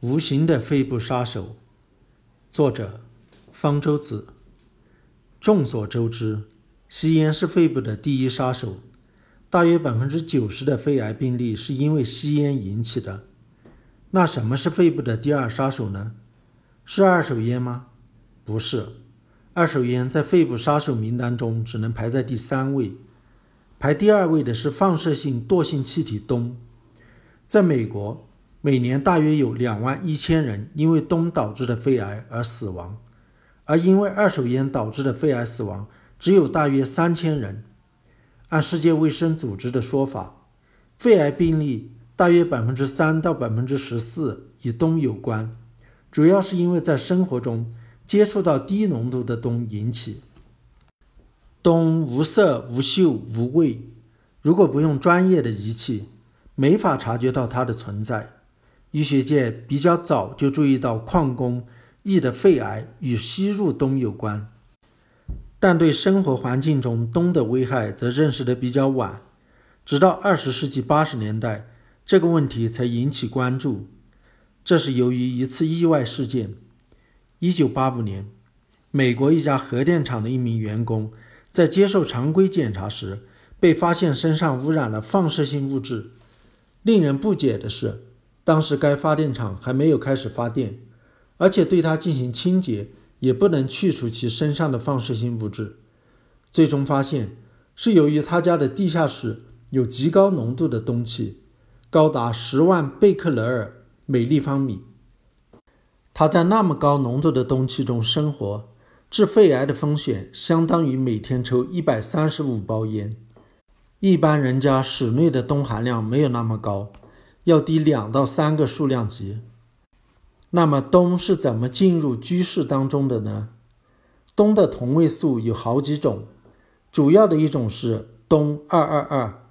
无形的肺部杀手，作者方舟子。众所周知，吸烟是肺部的第一杀手，大约百分之九十的肺癌病例是因为吸烟引起的。那什么是肺部的第二杀手呢？是二手烟吗？不是，二手烟在肺部杀手名单中只能排在第三位，排第二位的是放射性惰性气体氡。在美国。每年大约有两万一千人因为氡导致的肺癌而死亡，而因为二手烟导致的肺癌死亡只有大约三千人。按世界卫生组织的说法，肺癌病例大约百分之三到百分之十四与氡有关，主要是因为在生活中接触到低浓度的氡引起。氡无色、无嗅、无味，如果不用专业的仪器，没法察觉到它的存在。医学界比较早就注意到矿工易的肺癌与吸入氡有关，但对生活环境中氡的危害则认识的比较晚，直到二十世纪八十年代，这个问题才引起关注。这是由于一次意外事件：一九八五年，美国一家核电厂的一名员工在接受常规检查时，被发现身上污染了放射性物质。令人不解的是。当时该发电厂还没有开始发电，而且对它进行清洁也不能去除其身上的放射性物质。最终发现是由于他家的地下室有极高浓度的氡气，高达十万贝克勒尔每立方米。他在那么高浓度的氡气中生活，致肺癌的风险相当于每天抽一百三十五包烟。一般人家室内的氡含量没有那么高。要低两到三个数量级。那么氡是怎么进入居室当中的呢？氡的同位素有好几种，主要的一种是氡二二二。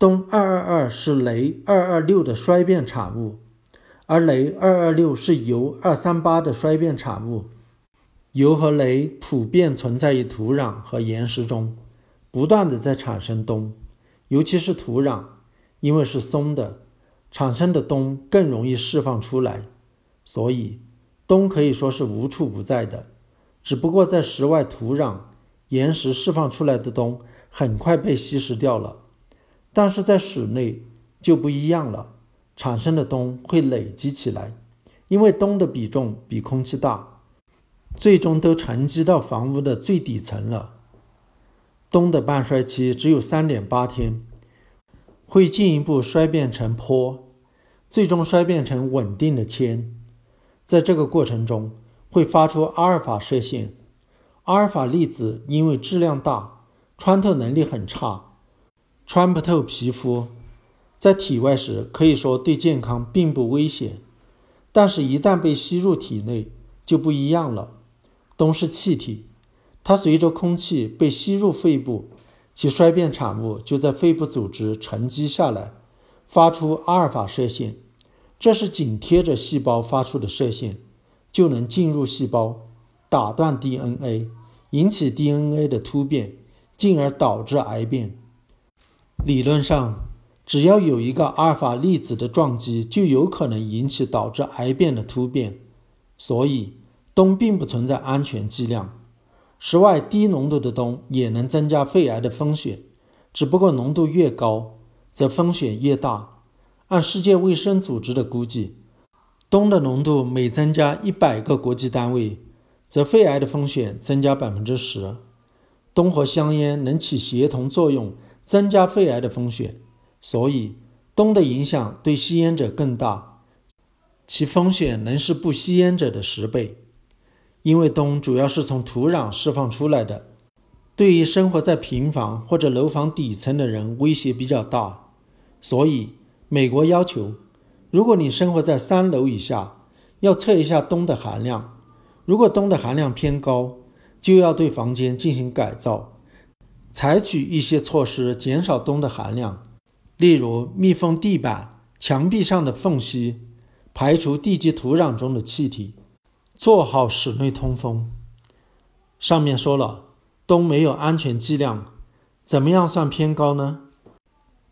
氡二二二是镭二二六的衰变产物，而镭二二六是铀二三八的衰变产物。铀和镭普遍存在于土壤和岩石中，不断的在产生氡，尤其是土壤，因为是松的。产生的氡更容易释放出来，所以氡可以说是无处不在的。只不过在室外土壤、岩石释放出来的氡很快被稀释掉了，但是在室内就不一样了，产生的氡会累积起来，因为氡的比重比空气大，最终都沉积到房屋的最底层了。氡的半衰期只有三点八天。会进一步衰变成钋，最终衰变成稳定的铅。在这个过程中，会发出阿尔法射线。阿尔法粒子因为质量大，穿透能力很差，穿不透皮肤，在体外时可以说对健康并不危险。但是，一旦被吸入体内，就不一样了。都是气体，它随着空气被吸入肺部。其衰变产物就在肺部组织沉积下来，发出阿尔法射线，这是紧贴着细胞发出的射线，就能进入细胞，打断 DNA，引起 DNA 的突变，进而导致癌变。理论上，只要有一个阿尔法粒子的撞击，就有可能引起导致癌变的突变。所以，氡并不存在安全剂量。室外低浓度的氡也能增加肺癌的风险，只不过浓度越高，则风险越大。按世界卫生组织的估计，氡的浓度每增加一百个国际单位，则肺癌的风险增加百分之十。氡和香烟能起协同作用，增加肺癌的风险，所以氡的影响对吸烟者更大，其风险能是不吸烟者的十倍。因为氡主要是从土壤释放出来的，对于生活在平房或者楼房底层的人威胁比较大，所以美国要求，如果你生活在三楼以下，要测一下氡的含量，如果氡的含量偏高，就要对房间进行改造，采取一些措施减少氡的含量，例如密封地板、墙壁上的缝隙，排除地基土壤中的气体。做好室内通风。上面说了，氡没有安全剂量，怎么样算偏高呢？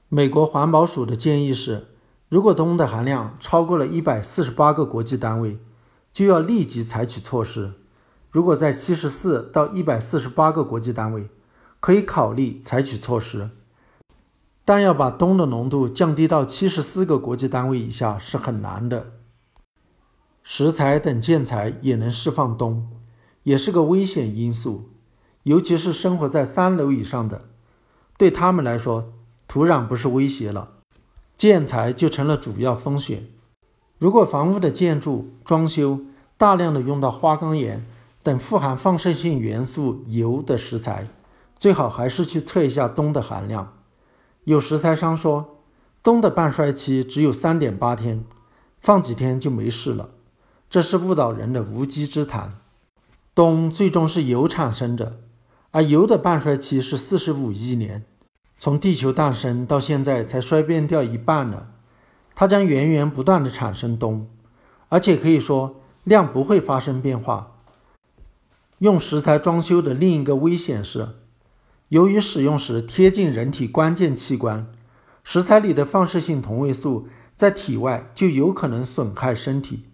美国环保署的建议是，如果氡的含量超过了一百四十八个国际单位，就要立即采取措施；如果在七十四到一百四十八个国际单位，可以考虑采取措施。但要把氡的浓度降低到七十四个国际单位以下是很难的。石材等建材也能释放氡，也是个危险因素，尤其是生活在三楼以上的，对他们来说，土壤不是威胁了。建材就成了主要风险。如果房屋的建筑装修大量的用到花岗岩等富含放射性元素铀的石材，最好还是去测一下氡的含量。有石材商说，氡的半衰期只有三点八天，放几天就没事了，这是误导人的无稽之谈。氡最终是铀产生的，而铀的半衰期是四十五亿年。从地球诞生到现在才衰变掉一半呢，它将源源不断的产生氡，而且可以说量不会发生变化。用石材装修的另一个危险是，由于使用时贴近人体关键器官，石材里的放射性同位素在体外就有可能损害身体，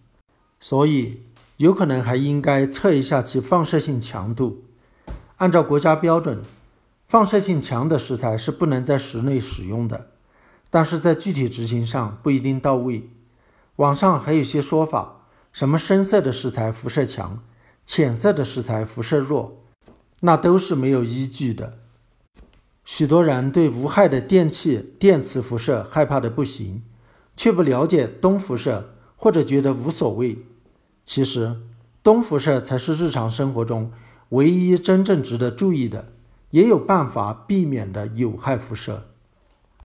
所以有可能还应该测一下其放射性强度，按照国家标准。放射性强的食材是不能在室内使用的，但是在具体执行上不一定到位。网上还有些说法，什么深色的食材辐射强，浅色的食材辐射弱，那都是没有依据的。许多人对无害的电器、电磁辐射害怕的不行，却不了解氡辐射，或者觉得无所谓。其实，氡辐射才是日常生活中唯一真正值得注意的。也有办法避免的有害辐射。